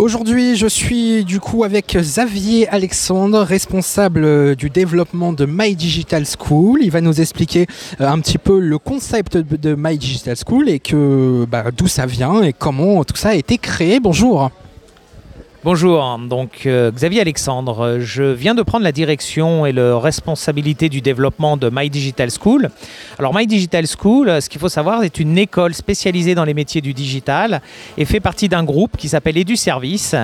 Aujourd'hui, je suis du coup avec Xavier Alexandre, responsable euh, du développement de My Digital School. Il va nous expliquer euh, un petit peu le concept de My Digital School et que bah, d'où ça vient et comment tout ça a été créé. Bonjour. Bonjour, donc euh, Xavier Alexandre. Je viens de prendre la direction et la responsabilité du développement de My Digital School. Alors My Digital School, ce qu'il faut savoir, est une école spécialisée dans les métiers du digital et fait partie d'un groupe qui s'appelle EduService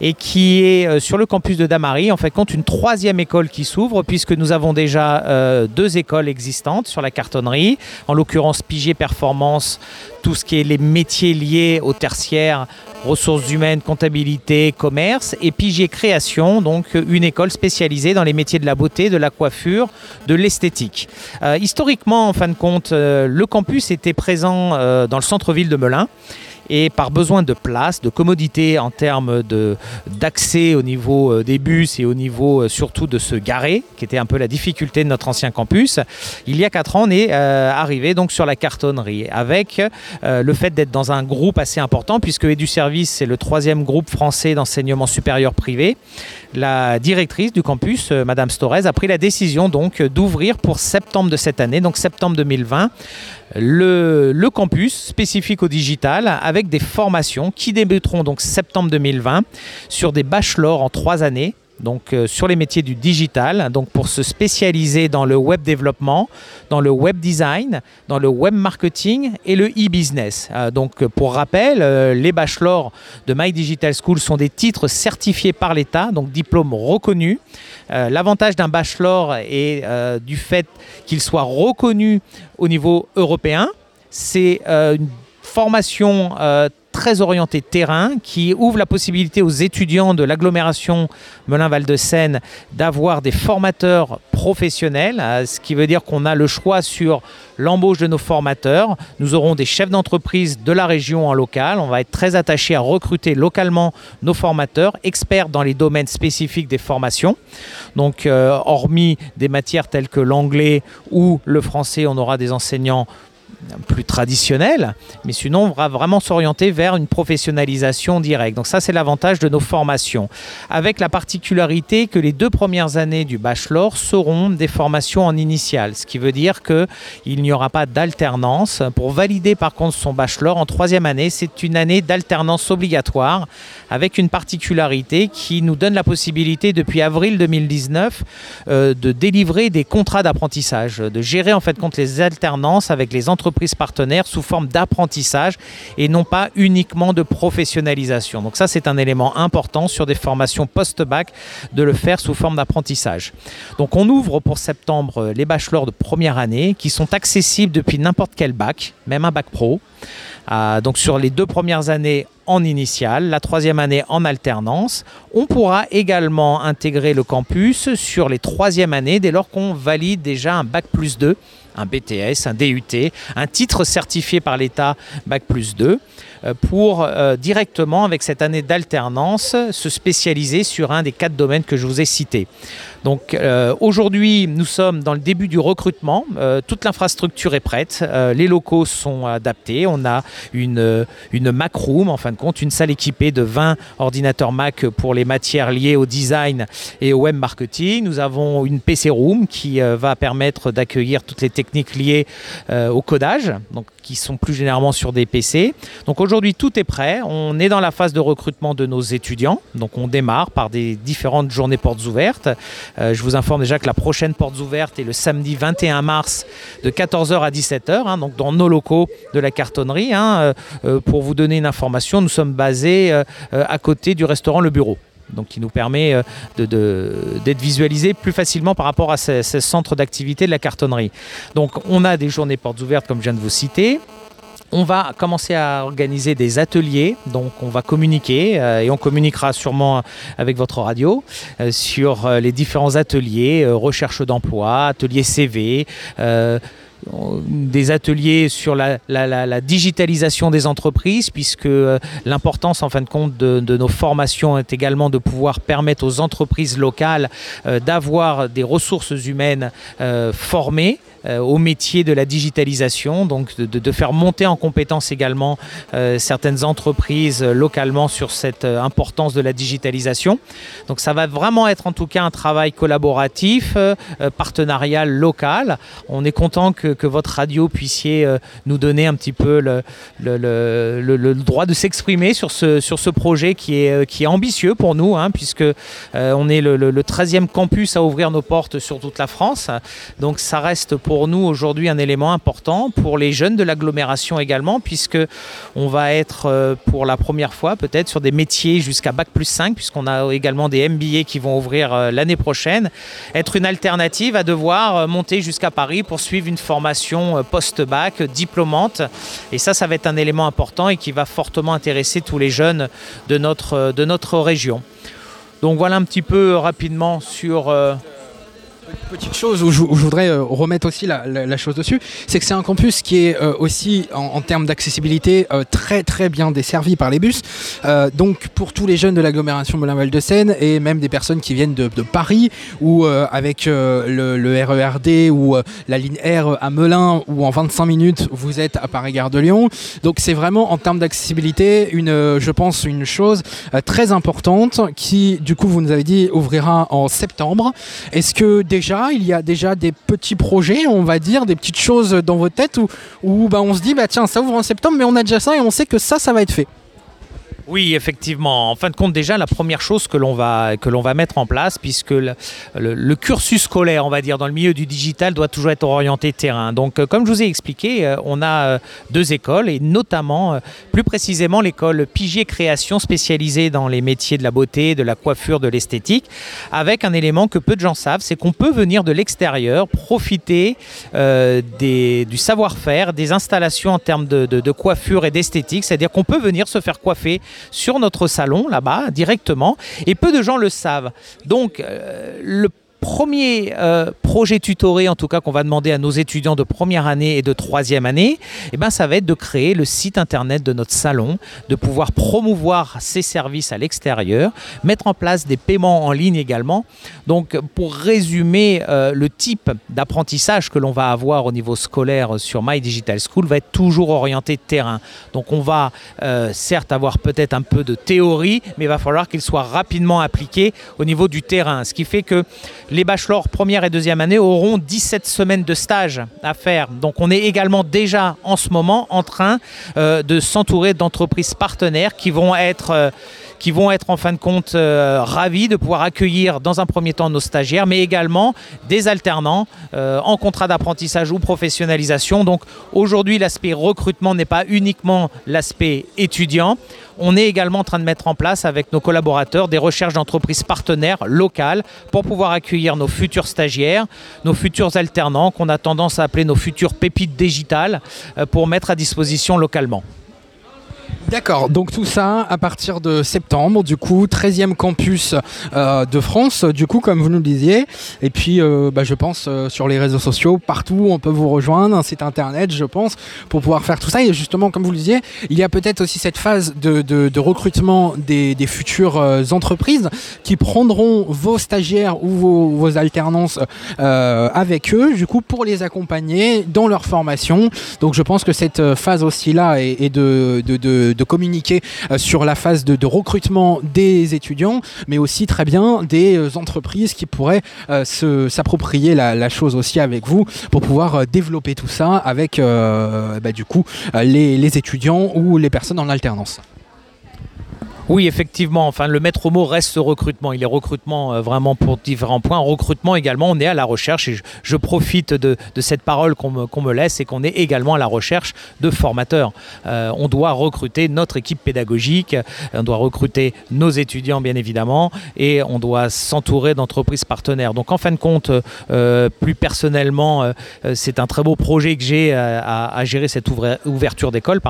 et qui est euh, sur le campus de Damary. En fait, compte une troisième école qui s'ouvre puisque nous avons déjà euh, deux écoles existantes sur la cartonnerie, en l'occurrence Pigier Performance, tout ce qui est les métiers liés au tertiaire, ressources humaines, comptabilité, commerce, et Pigier Création, donc une école spécialisée dans les métiers de la beauté, de la coiffure, de l'esthétique. Euh, historiquement, en fin de compte, euh, le campus était présent euh, dans le centre-ville de Melun et par besoin de place, de commodité en termes d'accès au niveau euh, des bus et au niveau euh, surtout de se garer, qui était un peu la difficulté de notre ancien campus, il y a quatre ans, on est euh, arrivé donc sur la cartonnerie avec le fait d'être dans un groupe assez important puisque EduService c'est le troisième groupe français d'enseignement supérieur privé. La directrice du campus, Madame Storez, a pris la décision donc d'ouvrir pour septembre de cette année, donc septembre 2020, le, le, campus spécifique au digital des formations qui débuteront donc septembre 2020 sur des bachelors en trois années donc euh, sur les métiers du digital, donc pour se spécialiser dans le web développement, dans le web design, dans le web marketing et le e-business. Euh, donc pour rappel, euh, les bachelors de My Digital School sont des titres certifiés par l'État, donc diplômes reconnus. L'avantage d'un bachelor est du fait qu'il soit reconnu au niveau européen. C'est une formation très orienté terrain qui ouvre la possibilité aux étudiants de l'agglomération Melun-Val de Seine d'avoir des formateurs professionnels, euh, ce qui veut dire qu'on a le choix sur l'embauche de nos formateurs. Nous aurons des chefs d'entreprise de la région en local. On va être très attaché à recruter localement nos formateurs, experts dans les domaines spécifiques des formations. Donc, euh, hormis des matières telles que l'anglais ou le français, on aura des enseignants plus traditionnel, mais sinon on va vraiment s'orienter vers une professionnalisation directe. Donc ça c'est l'avantage de nos formations, avec la particularité que les deux premières années du bachelor seront des formations en initiale, ce qui veut dire qu'il n'y aura pas d'alternance. Pour valider par contre son bachelor en troisième année, c'est une année d'alternance obligatoire, avec une particularité qui nous donne la possibilité depuis avril 2019 euh, de délivrer des contrats d'apprentissage, de gérer en fait compte les alternances avec les entreprises partenaires sous forme d'apprentissage et non pas uniquement de professionnalisation. Donc ça, c'est un élément important sur des formations post-bac de le faire sous forme d'apprentissage. Donc on ouvre pour septembre les bachelors de première année qui sont accessibles depuis n'importe quel bac, même un bac pro. Euh, donc sur les deux premières années en initiale, la troisième année en alternance. On pourra également intégrer le campus sur les troisièmes années dès lors qu'on valide déjà un bac plus 2 un BTS, un DUT, un titre certifié par l'État Bac plus 2 euh, pour euh, directement, avec cette année d'alternance, se spécialiser sur un des quatre domaines que je vous ai cités. Donc euh, aujourd'hui, nous sommes dans le début du recrutement. toute l'infrastructure est prête. les locaux sont adaptés. On a une, une Mac Room, en fin de compte, une salle équipée de 20 ordinateurs Mac pour les matières liées au design et au web marketing. Nous avons une PC Room qui va permettre d'accueillir toutes les techniques liées au codage, donc qui sont plus généralement sur des PC. Donc aujourd'hui, tout est prêt. On est dans la phase de recrutement de nos étudiants. Donc on démarre par des différentes journées portes ouvertes. Euh, je vous informe déjà que la prochaine porte ouverte est le samedi 21 mars de 14h à 17h, hein, donc dans nos locaux de la cartonnerie. Hein. Euh, euh, pour vous donner une information, nous sommes basés à côté du restaurant Le Bureau donc qui nous permet d'être visualisé plus facilement par rapport à ce, ce centre d'activité de la cartonnerie. Donc on a des journées portes ouvertes comme je viens de vous citer. On va commencer à organiser des ateliers, donc on va communiquer euh, et on communiquera sûrement avec votre radio euh, sur euh, les différents ateliers, recherche d'emploi, atelier CV des ateliers sur la, digitalisation des entreprises, puisque l'importance en fin de compte de, nos formations est également de pouvoir permettre aux entreprises locales d'avoir des ressources humaines formées euh, au métier de la digitalisation, donc de, faire monter en compétence également euh, certaines entreprises euh, localement sur cette importance de la digitalisation. Donc ça va vraiment être en tout cas un travail collaboratif, partenarial local. On est content que, votre radio puissiez nous donner un petit peu le, le, droit de s'exprimer sur ce, sur ce projet qui est, qui est ambitieux pour nous, hein, puisque on est le, 13e campus à ouvrir nos portes sur toute la France. Donc ça reste pour pour nous aujourd'hui un élément important, pour les jeunes de l'agglomération également, puisque on va être euh, pour la première fois peut-être sur des métiers jusqu'à Bac plus 5, puisqu'on a également des MBA qui vont ouvrir euh, l'année prochaine, être une alternative à devoir euh, monter jusqu'à Paris pour suivre une formation post-bac, diplômante. Et ça, ça va être un élément important et qui va fortement intéresser tous les jeunes de notre, de notre région. Donc voilà un petit peu rapidement sur... Petite chose où je, voudrais euh, remettre aussi la, chose dessus, c'est que c'est un campus qui est euh, aussi en, termes d'accessibilité euh, très très bien desservi par les bus. donc pour tous les jeunes de l'agglomération Melun-Val de Seine et même des personnes qui viennent de, Paris ou avec le, RERD e ou la ligne R à Melun où en 25 minutes vous êtes à Paris-Gare de Lyon. Donc c'est vraiment en termes d'accessibilité une, je pense, une chose très importante qui du coup vous nous avez dit ouvrira en septembre. Est-ce que il y a déjà des petits projets, on va dire, des petites choses dans vos têtes où, où bah, on se dit, bah, tiens, ça ouvre en septembre, mais on a déjà ça et on sait que ça, ça va être fait. Oui, effectivement. En fin de compte, déjà, la première chose que l'on va, va mettre en place, puisque le, cursus scolaire, on va dire, dans le milieu du digital doit toujours être orienté terrain. Donc, euh, comme je vous ai expliqué, euh, on a euh, deux écoles, et notamment, plus précisément, l'école Pigier Création, spécialisée dans les métiers de la beauté, de la coiffure, de l'esthétique, avec un élément que peu de gens savent, c'est qu'on peut venir de l'extérieur, profiter du savoir-faire, des installations en termes de coiffure et d'esthétique, c'est-à-dire qu'on peut venir se faire coiffer sur notre salon là-bas directement et peu de gens le savent. Donc euh, le premier euh, projet tutoré, en tout cas, qu'on va demander à nos étudiants de première année et de troisième année, eh ben, ça va être de créer le site internet de notre salon, de pouvoir promouvoir ces services à l'extérieur, mettre en place des paiements en ligne également. Donc, pour résumer, euh, le type d'apprentissage que l'on va avoir au niveau scolaire sur My Digital School va être toujours orienté terrain. Donc, on va euh, certes avoir peut-être un peu de théorie, mais il va falloir qu'il soit rapidement appliqué au niveau du terrain. Ce qui fait que les bachelors première et deuxième année auront 17 semaines de stage à faire. Donc on est également déjà en ce moment en train euh, de s'entourer d'entreprises partenaires qui vont être... Euh, qui vont être en fin de compte euh, ravis de pouvoir accueillir dans un premier temps nos stagiaires, mais également des alternants en contrat d'apprentissage ou professionnalisation. Donc aujourd'hui, l'aspect recrutement n'est pas uniquement l'aspect étudiant. On est également en train de mettre en place avec nos collaborateurs des recherches d'entreprises partenaires locales pour pouvoir accueillir nos futurs stagiaires, nos futurs alternants qu'on a tendance à appeler nos futures pépites digitales euh, pour mettre à disposition localement. D'accord, donc tout ça à partir de septembre, du coup, 13e campus euh, de France, du coup, comme vous nous le disiez. Et puis, euh, bah, je pense, euh, sur les réseaux sociaux, partout, on peut vous rejoindre, un site internet, je pense, pour pouvoir faire tout ça. Et justement, comme vous le disiez, il y a peut-être aussi cette phase de, recrutement des, futures entreprises qui prendront vos stagiaires ou vos, alternances avec eux, du coup, pour les accompagner dans leur formation. Donc, je pense que cette phase aussi-là est, de, communiquer euh, sur la phase de, recrutement des étudiants, mais aussi très bien des euh, entreprises qui pourraient euh, s'approprier la, chose aussi avec vous pour pouvoir développer tout ça avec bah, du coup les étudiants ou les personnes en alternance. Oui, effectivement. Enfin, le maître mot reste ce recrutement. Il est recrutement euh, vraiment pour différents points. Recrutement également, on est à la recherche et je, profite de, cette parole qu'on me, laisse et qu'on est également à la recherche de formateurs. Euh, on doit recruter notre équipe pédagogique, on doit recruter nos étudiants bien évidemment et on doit s'entourer d'entreprises partenaires. Donc en fin de compte, euh, plus personnellement, c'est un très beau projet que j'ai à, gérer cette ouverture d'école.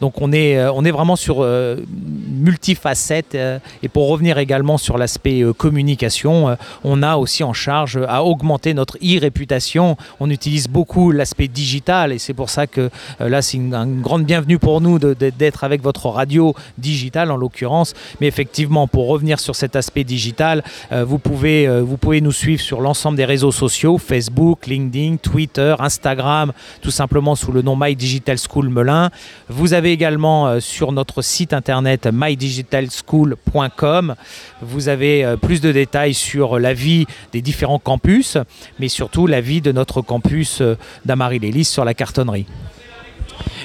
Donc on est, on est vraiment sur multi multifacette. et pour revenir également sur l'aspect communication, on a aussi en charge à augmenter notre e-réputation. On utilise beaucoup l'aspect digital et c'est pour ça que là, c'est une, grande bienvenue pour nous d'être avec votre radio digitale en l'occurrence. Mais effectivement, pour revenir sur cet aspect digital, vous, pouvez, vous pouvez nous suivre sur l'ensemble des réseaux sociaux, Facebook, LinkedIn, Twitter, Instagram, tout simplement sous le nom My Digital School Melun. Vous avez également euh, sur notre site internet mydigitalschool.com, vous avez euh, plus de détails sur la vie des différents campus, mais surtout la vie de notre campus euh, d'Amarie-Lélis sur la cartonnerie.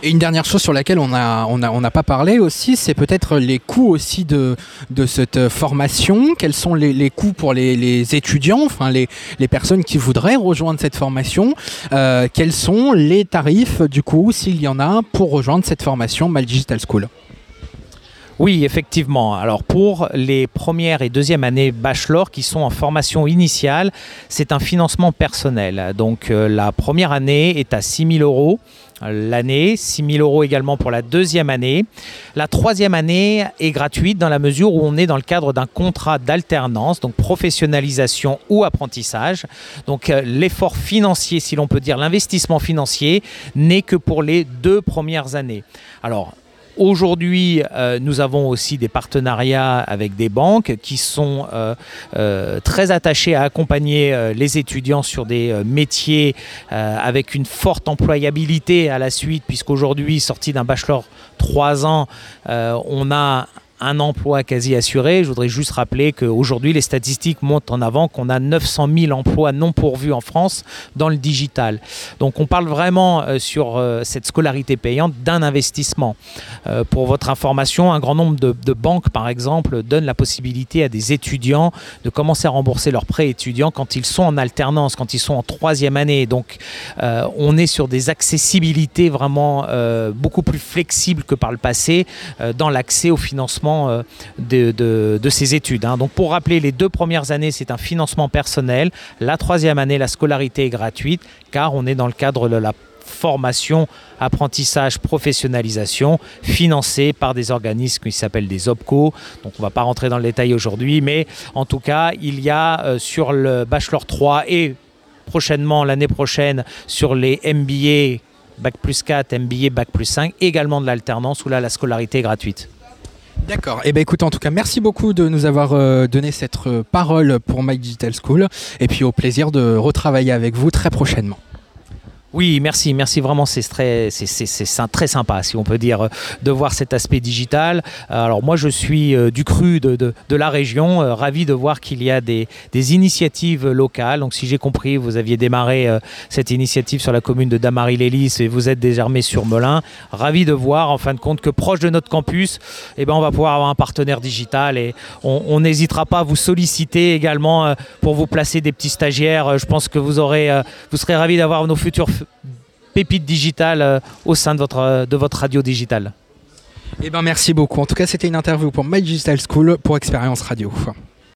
Et une dernière chose sur laquelle on n'a pas parlé aussi, c'est peut-être les coûts aussi de, cette formation. Quels sont les, coûts pour les, étudiants, enfin les, personnes qui voudraient rejoindre cette formation euh, Quels sont les tarifs du coup, s'il y en a, pour rejoindre cette formation Mal Digital School? Oui, effectivement. Alors pour les premières et deuxième années bachelor qui sont en formation initiale, c'est un financement personnel. Donc euh, la première année est à 6 000 euros l'année, 6 000 euros également pour la deuxième année. La troisième année est gratuite dans la mesure où on est dans le cadre d'un contrat d'alternance, donc professionnalisation ou apprentissage. Donc euh, l'effort financier, si l'on peut dire, l'investissement financier n'est que pour les deux premières années. Alors Aujourd'hui, euh, nous avons aussi des partenariats avec des banques qui sont euh, euh, très attachées à accompagner les étudiants sur des métiers avec une forte employabilité à la suite, puisqu'aujourd'hui, sorti d'un bachelor 3 ans, on a un emploi quasi assuré. Je voudrais juste rappeler qu'aujourd'hui, les statistiques montent en avant qu'on a 900 000 emplois non pourvus en France dans le digital. Donc on parle vraiment euh, sur euh, cette scolarité payante d'un investissement. Euh, pour votre information, un grand nombre de, banques, par exemple, donnent la possibilité à des étudiants de commencer à rembourser leurs prêts étudiants quand ils sont en alternance, quand ils sont en troisième année. Donc on est sur des accessibilités vraiment beaucoup plus flexibles que par le passé dans l'accès au financement euh, de, ces études. Hein. Donc pour rappeler, les deux premières années, c'est un financement personnel. La troisième année, la scolarité est gratuite car on est dans le cadre de la formation, apprentissage, professionnalisation, financée par des organismes qui s'appellent des OPCO. Donc on ne va pas rentrer dans le détail aujourd'hui, mais en tout cas, il y a euh, sur le Bachelor 3 et prochainement, l'année prochaine, sur les MBA Bac plus 4, MBA Bac plus 5, également de l'alternance où là la scolarité est gratuite. D'accord. Eh ben écoute, en tout cas, merci beaucoup de nous avoir euh, donné cette euh, parole pour My Digital School. Et puis au plaisir de retravailler avec vous très prochainement. Oui, merci, merci vraiment, c'est très, c'est, très sympa, si on peut dire, de voir cet aspect digital. Alors moi, je suis euh, du cru de, de, la région, euh, ravi de voir qu'il y a des, des, initiatives locales. Donc si j'ai compris, vous aviez démarré euh, cette initiative sur la commune de Damary-Lélis et vous êtes désormais sur Melun. Ravi de voir, en fin de compte, que proche de notre campus, eh ben, on va pouvoir avoir un partenaire digital et on n'hésitera pas à vous solliciter également pour vous placer des petits stagiaires. Je pense que vous, aurez, vous serez ravis d'avoir nos futurs pépite digitale euh, au sein de votre, euh, de votre radio digitale. Eh ben merci beaucoup. En tout cas, c'était une interview pour My Digital School pour Expérience Radio.